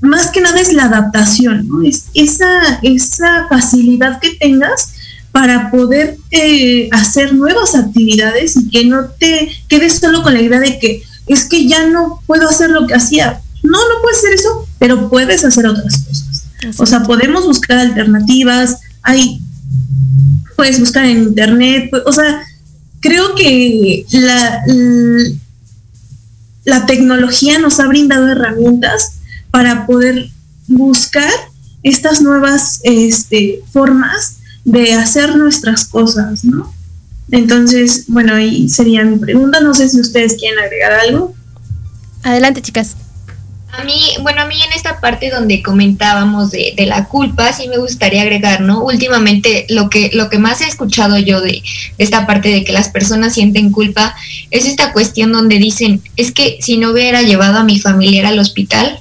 más que nada es la adaptación, ¿no? Es esa, esa facilidad que tengas para poder eh, hacer nuevas actividades y que no te quedes solo con la idea de que es que ya no puedo hacer lo que hacía. No, no puedes hacer eso, pero puedes hacer otras cosas. O sea, podemos buscar alternativas, hay, puedes buscar en internet, o sea, creo que la, la tecnología nos ha brindado herramientas para poder buscar estas nuevas este, formas de hacer nuestras cosas, ¿no? Entonces, bueno, ahí sería mi pregunta. No sé si ustedes quieren agregar algo. Adelante, chicas. A mí, bueno, a mí en esta parte donde comentábamos de, de, la culpa, sí me gustaría agregar, ¿no? Últimamente lo que, lo que más he escuchado yo de, esta parte de que las personas sienten culpa es esta cuestión donde dicen, es que si no hubiera llevado a mi familiar al hospital,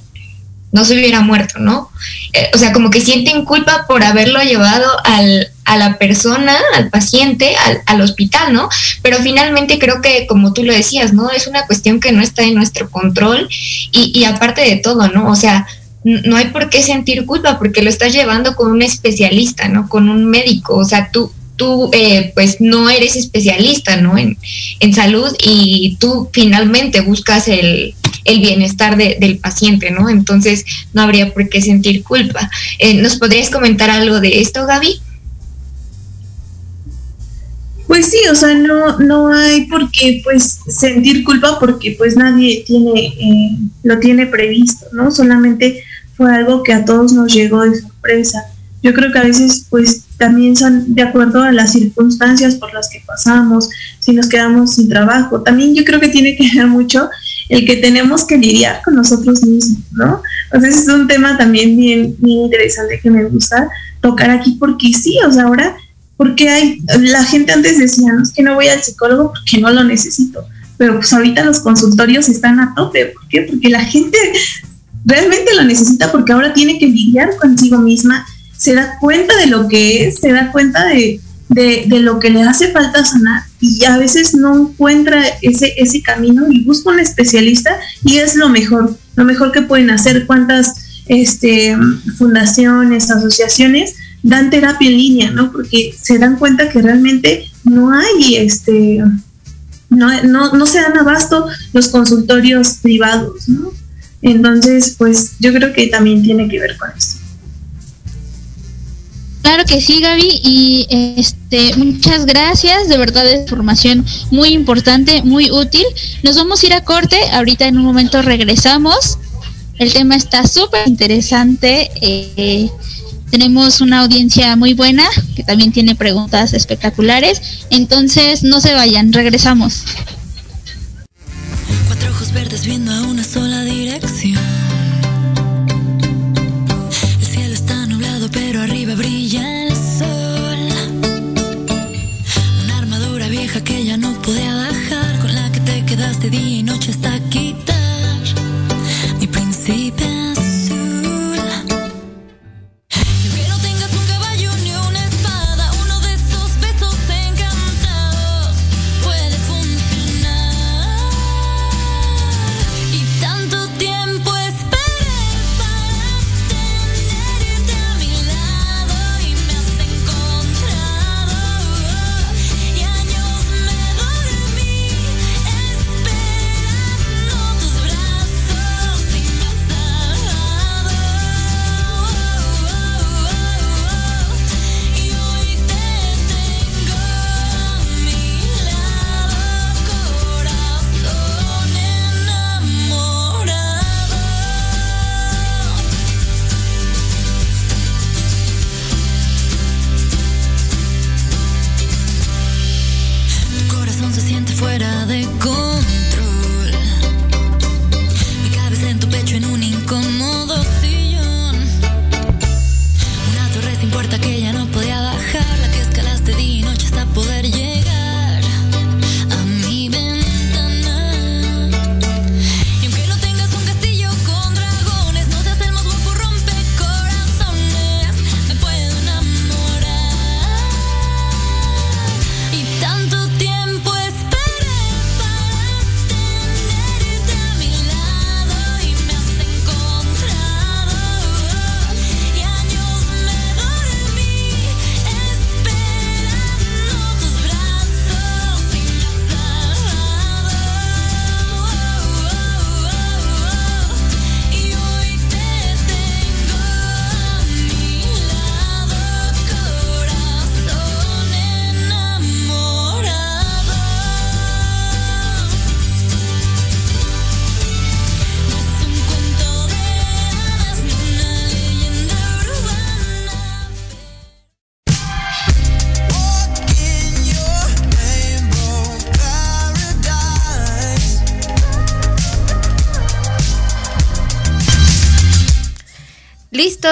no se hubiera muerto, ¿no? Eh, o sea, como que sienten culpa por haberlo llevado al, a la persona, al paciente, al, al, hospital, ¿no? Pero finalmente creo que, como tú lo decías, ¿no? Es una cuestión que no está en nuestro control y, y aparte de todo, ¿no? O sea, no hay por qué sentir culpa porque lo estás llevando con un especialista, ¿no? Con un médico, o sea, tú, tú eh, pues no eres especialista, ¿no? En, en salud y tú finalmente buscas el, el bienestar de, del paciente, ¿no? Entonces no habría por qué sentir culpa. Eh, ¿Nos podrías comentar algo de esto, Gaby? Pues sí, o sea, no, no hay por qué pues sentir culpa porque pues nadie tiene, eh, lo tiene previsto, ¿no? Solamente fue algo que a todos nos llegó de sorpresa. Yo creo que a veces pues también son de acuerdo a las circunstancias por las que pasamos, si nos quedamos sin trabajo. También yo creo que tiene que ver mucho el que tenemos que lidiar con nosotros mismos, ¿no? Entonces es un tema también bien, bien interesante que me gusta tocar aquí porque sí, o sea, ahora, porque hay, la gente antes decía, no es que no voy al psicólogo porque no lo necesito, pero pues ahorita los consultorios están a tope, ¿por qué? Porque la gente realmente lo necesita porque ahora tiene que lidiar consigo misma, se da cuenta de lo que es, se da cuenta de, de, lo que le hace falta sanar y a veces no encuentra ese, ese camino y busca un especialista y es lo mejor, lo mejor que pueden hacer. ¿Cuántas este, fundaciones, asociaciones dan terapia en línea, ¿no? Porque se dan cuenta que realmente no hay, este, no, no, no se dan abasto los consultorios privados, ¿no? Entonces, pues yo creo que también tiene que ver con eso. Claro que sí, Gaby, y este, muchas gracias, de verdad es información muy importante, muy útil. Nos vamos a ir a corte, ahorita en un momento regresamos. El tema está súper interesante, eh, tenemos una audiencia muy buena que también tiene preguntas espectaculares, entonces no se vayan, regresamos.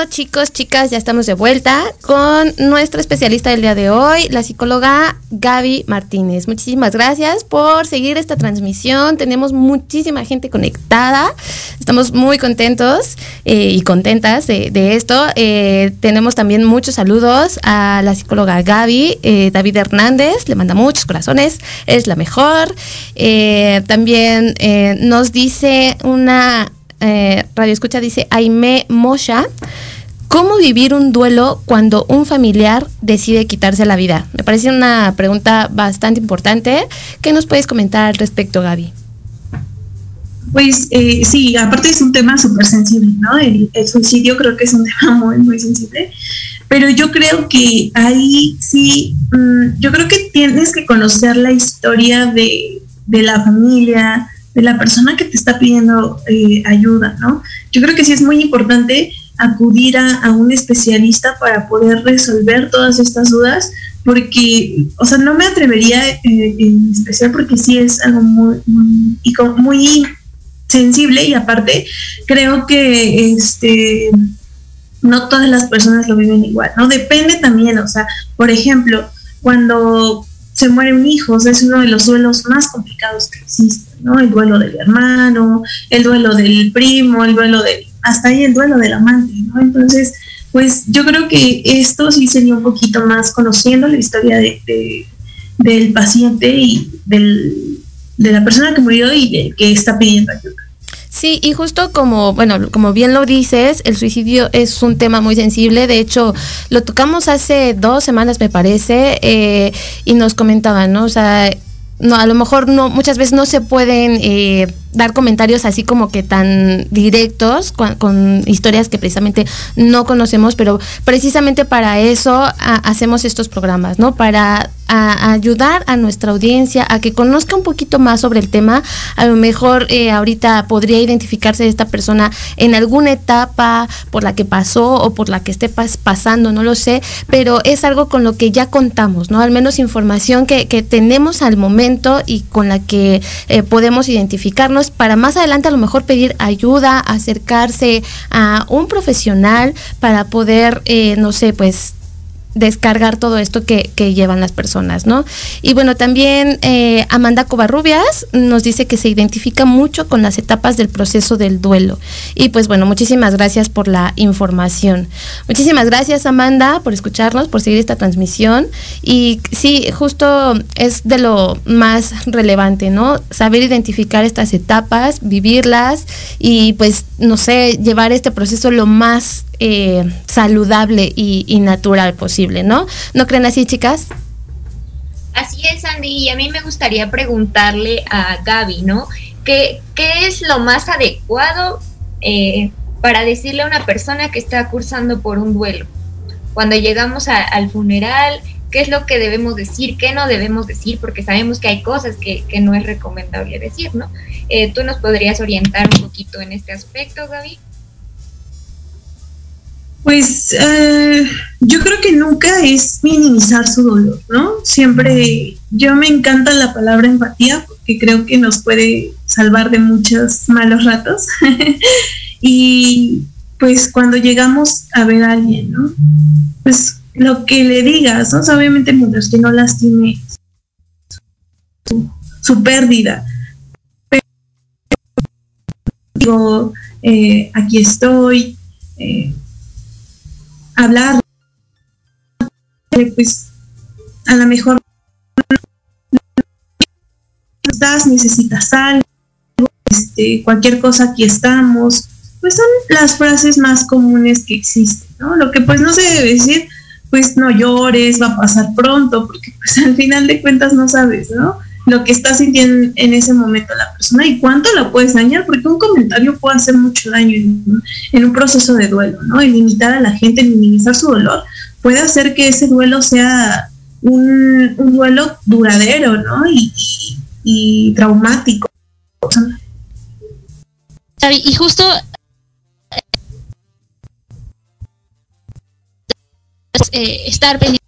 Chicos, chicas, ya estamos de vuelta con nuestra especialista del día de hoy, la psicóloga Gaby Martínez. Muchísimas gracias por seguir esta transmisión. Tenemos muchísima gente conectada. Estamos muy contentos eh, y contentas de, esto. Eh, tenemos también muchos saludos a la psicóloga Gaby, eh, David Hernández, le manda muchos corazones, es la mejor. también nos dice una eh, Radio Escucha dice Aime Mosha. ¿Cómo vivir un duelo cuando un familiar decide quitarse la vida? Me parece una pregunta bastante importante. ¿Qué nos puedes comentar al respecto, Gaby? Pues eh, sí, aparte es un tema súper sensible, ¿no? El, suicidio creo que es un tema muy, muy sensible, pero yo creo que ahí sí, mm, yo creo que tienes que conocer la historia de, de la familia, de la persona que te está pidiendo eh, ayuda, ¿no? Yo creo que sí es muy importante acudir a, un especialista para poder resolver todas estas dudas, porque, o sea, no me atrevería eh, en especial porque sí es algo muy, muy, muy sensible y aparte creo que este no todas las personas lo viven igual, ¿no? Depende también, o sea, por ejemplo, cuando se mueren hijos es uno de los duelos más complicados que existen, ¿no? El duelo del hermano, el duelo del primo, el duelo del, hasta ahí el duelo del amante, ¿no? Entonces, pues yo creo que esto sí sería un poquito más conociendo la historia de, del paciente y del, de la persona que murió y de que está pidiendo ayuda. Sí, y justo como, bueno, como bien lo dices, el suicidio es un tema muy sensible. De hecho, lo tocamos hace dos semanas, me parece, eh, y nos comentaban, ¿no? O sea, no, a lo mejor no, muchas veces no se pueden eh, dar comentarios así como que tan directos con, historias que precisamente no conocemos, pero precisamente para eso hacemos estos programas, ¿no? Para ayudar a nuestra audiencia a que conozca un poquito más sobre el tema. A lo mejor eh, ahorita podría identificarse esta persona en alguna etapa por la que pasó o por la que esté pasando, no lo sé, pero es algo con lo que ya contamos, ¿no? Al menos información que, tenemos al momento y con la que eh, podemos identificarnos para más adelante a lo mejor pedir ayuda, acercarse a un profesional para poder, eh, no sé, pues descargar todo esto que, llevan las personas, ¿no? Y bueno, también eh, Amanda Covarrubias nos dice que se identifica mucho con las etapas del proceso del duelo. Y pues bueno, muchísimas gracias por la información. Muchísimas gracias Amanda por escucharnos, por seguir esta transmisión. Y sí, justo es de lo más relevante, ¿no? Saber identificar estas etapas, vivirlas y pues, no sé, llevar este proceso lo más eh, saludable y, natural posible, ¿no? ¿No creen así, chicas? Así es, Andy, y a mí me gustaría preguntarle a Gaby, ¿no? ¿Qué, es lo más adecuado eh, para decirle a una persona que está cursando por un duelo? Cuando llegamos al funeral, ¿qué es lo que debemos decir? ¿Qué no debemos decir? Porque sabemos que hay cosas que, no es recomendable decir, ¿no? Eh, ¿Tú nos podrías orientar un poquito en este aspecto, Gaby? Pues eh, yo creo que nunca es minimizar su dolor, ¿no? Siempre, yo me encanta la palabra empatía porque creo que nos puede salvar de muchos malos ratos. y pues cuando llegamos a ver a alguien, ¿no? Pues lo que le digas, ¿no? obviamente mientras que no lastime su, su pérdida. Pero digo, eh, aquí estoy. Eh, hablar, pues a lo mejor necesitas algo, este, cualquier cosa aquí estamos, pues son las frases más comunes que existen, ¿no? Lo que pues no se debe decir, pues no llores, va a pasar pronto, porque pues al final de cuentas no sabes, ¿no? Lo que está sintiendo en ese momento la persona y cuánto la puedes dañar, porque un comentario puede hacer mucho daño en, un proceso de duelo, ¿no? El limitar a la gente, minimizar su dolor, puede hacer que ese duelo sea un, duelo duradero, ¿no? Y, traumático. Y justo eh, estar pendiente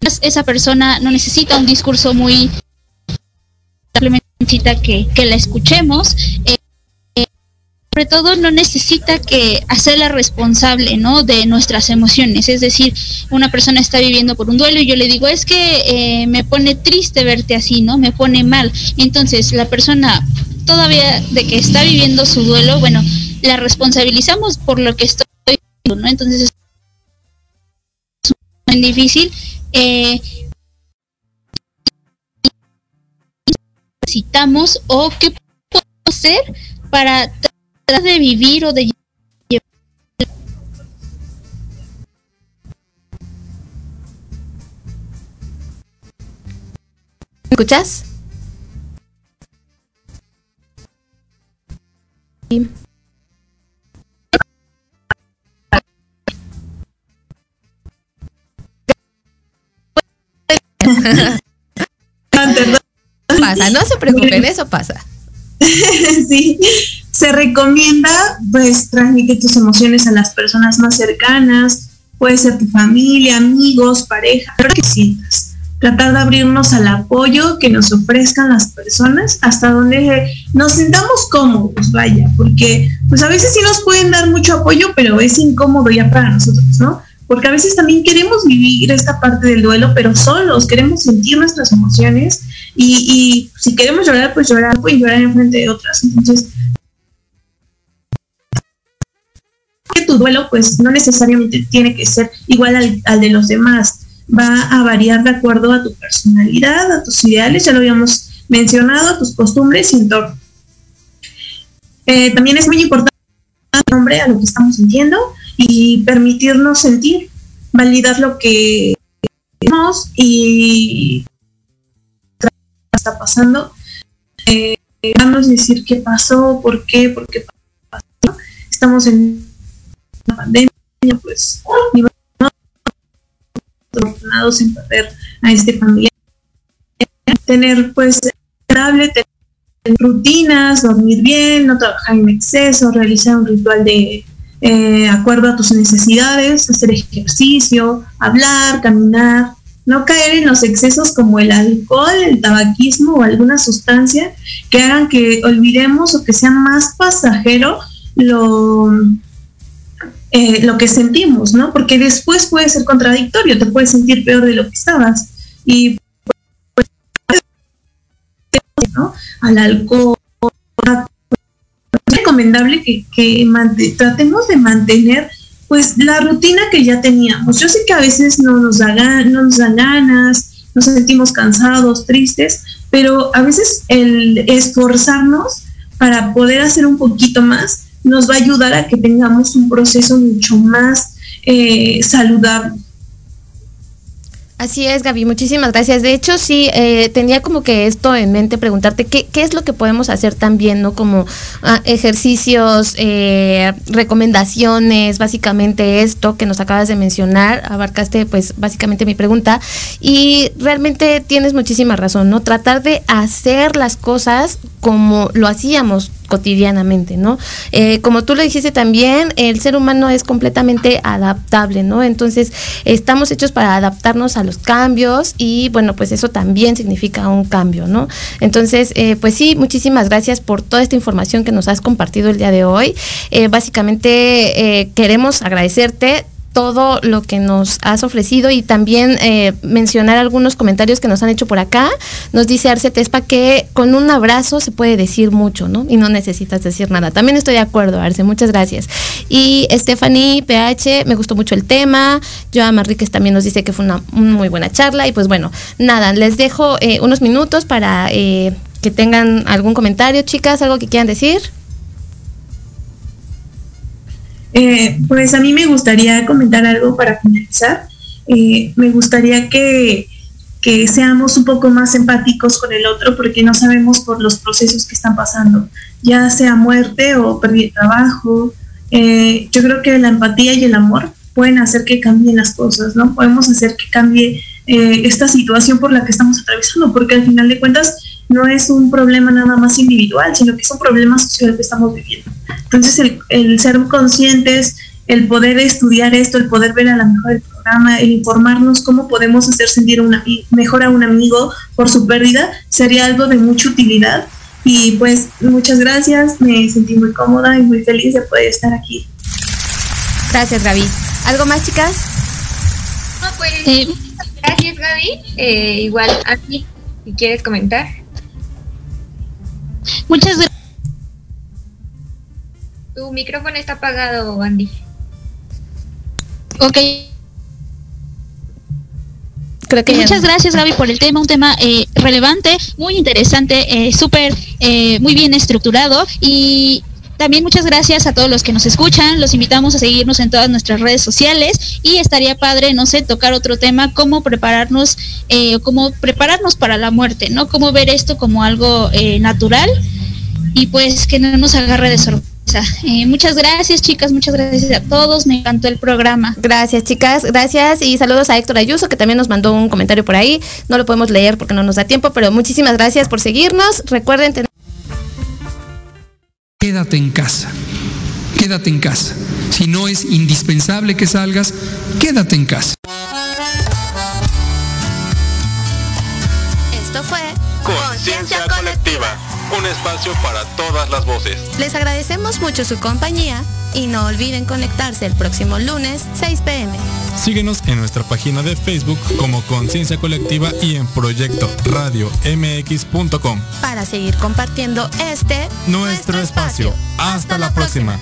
esa persona no necesita un discurso muy simplemente necesita que, la escuchemos. Eh, sobre todo no necesita que hacerla responsable no de nuestras emociones. Es decir una persona está viviendo por un duelo y yo le digo es que eh, me pone triste verte así no me pone mal entonces la persona todavía de que está viviendo su duelo bueno la responsabilizamos por lo que estoy no entonces es muy difícil eh, necesitamos o qué podemos hacer para tratar de vivir o de ¿Me escuchas? Pasa, no se preocupen, eso pasa. sí, se recomienda pues transmitir tus emociones a las personas más cercanas, puede ser tu familia, amigos, pareja, lo que sientas. Tratar de abrirnos al apoyo que nos ofrezcan las personas hasta donde nos sintamos cómodos, vaya, porque pues a veces sí nos pueden dar mucho apoyo, pero es incómodo ya para nosotros, ¿no? Porque a veces también queremos vivir esta parte del duelo, pero solos, queremos sentir nuestras emociones y, si queremos llorar, pues llorar, pues llorar en frente de otras. Entonces, que tu duelo pues no necesariamente tiene que ser igual al, de los demás, va a variar de acuerdo a tu personalidad, a tus ideales, ya lo habíamos mencionado, a tus costumbres y entorno. Eh, también es muy importante nombre a lo que estamos sintiendo y permitirnos sentir, validar lo que vemos y está pasando. Eh, vamos a decir qué pasó, por qué, por qué pasó. Estamos en pandemia, pues afortunados en perder a este familiar. Tener pues tener rutinas, dormir bien, no trabajar en exceso, realizar un ritual de eh, acuerdo a tus necesidades, hacer ejercicio, hablar, caminar, no caer en los excesos como el alcohol, el tabaquismo o alguna sustancia que hagan que olvidemos o que sea más pasajero lo, eh, lo que sentimos, ¿no? Porque después puede ser contradictorio, te puedes sentir peor de lo que estabas. Y pues, ¿no? al alcohol, que tratemos de mantener pues la rutina que ya teníamos. Yo sé que a veces no nos, da, no nos dan ganas, nos sentimos cansados, tristes, pero a veces el esforzarnos para poder hacer un poquito más nos va a ayudar a que tengamos un proceso mucho más eh, saludable. Así es, Gaby, muchísimas gracias. De hecho, sí, eh, tenía como que esto en mente, preguntarte qué, qué es lo que podemos hacer también, ¿no? Como ah, ejercicios, eh, recomendaciones, básicamente esto que nos acabas de mencionar, abarcaste pues básicamente mi pregunta y realmente tienes muchísima razón, ¿no? Tratar de hacer las cosas como lo hacíamos cotidianamente, ¿no? Eh, como tú lo dijiste también, el ser humano es completamente adaptable, ¿no? Entonces, estamos hechos para adaptarnos a los cambios y bueno, pues eso también significa un cambio, ¿no? Entonces, eh, pues sí, muchísimas gracias por toda esta información que nos has compartido el día de hoy. Eh, básicamente, queremos agradecerte todo lo que nos has ofrecido y también eh, mencionar algunos comentarios que nos han hecho por acá. Nos dice Arce Tespa que con un abrazo se puede decir mucho, ¿no? Y no necesitas decir nada. También estoy de acuerdo, Arce, muchas gracias. Y Stephanie PH, me gustó mucho el tema. Joa Marríquez también nos dice que fue una muy buena charla. Y pues bueno, nada, les dejo eh, unos minutos para eh, que tengan algún comentario, chicas, algo que quieran decir. Eh, pues a mí me gustaría comentar algo para finalizar. Eh, me gustaría que, seamos un poco más empáticos con el otro porque no sabemos por los procesos que están pasando, ya sea muerte o pérdida de trabajo. Eh, yo creo que la empatía y el amor pueden hacer que cambien las cosas, ¿no? Podemos hacer que cambie esta situación por la que estamos atravesando, porque al final de cuentas no es un problema nada más individual, sino que es un problema social que estamos viviendo. Entonces, el, ser conscientes, el poder estudiar esto, el poder ver a la mejor el programa, el informarnos cómo podemos hacer sentir una, mejor a un amigo por su pérdida, sería algo de mucha utilidad. Y pues muchas gracias, me sentí muy cómoda y muy feliz de poder estar aquí. Gracias, Gaby. ¿Algo más, chicas? pues, gracias, Gaby. Eh, igual, a ti, si quieres comentar. Muchas gracias. Tu micrófono está apagado, Andy. Ok. Creo que Muchas gracias Gaby por el tema, un tema eh, relevante, muy interesante, eh, súper, eh, muy bien estructurado y también muchas gracias a todos los que nos escuchan, los invitamos a seguirnos en todas nuestras redes sociales y estaría padre, no sé, tocar otro tema, cómo prepararnos, eh, cómo prepararnos para la muerte, ¿no? Cómo ver esto como algo natural y pues que no nos agarre de sorpresa. Eh, muchas gracias, chicas. Muchas gracias a todos. Me encantó el programa. Gracias, chicas. Gracias. Y saludos a Héctor Ayuso, que también nos mandó un comentario por ahí. No lo podemos leer porque no nos da tiempo, pero muchísimas gracias por seguirnos. Recuerden tener. Quédate en casa. Quédate en casa. Si no es indispensable que salgas, quédate en casa. Esto fue Conciencia. Un espacio para todas las voces. Les agradecemos mucho su compañía y no olviden conectarse el próximo lunes 6 pm. Síguenos en nuestra página de Facebook como Conciencia Colectiva y en Proyecto Radio MX.com para seguir compartiendo este nuestro, espacio. Hasta, la, próxima.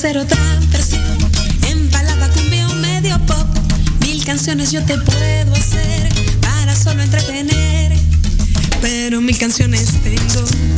Hacer otra versión. En balada, cumbia o medio pop. Mil canciones yo te puedo hacer para solo entretener. Pero mil canciones tengo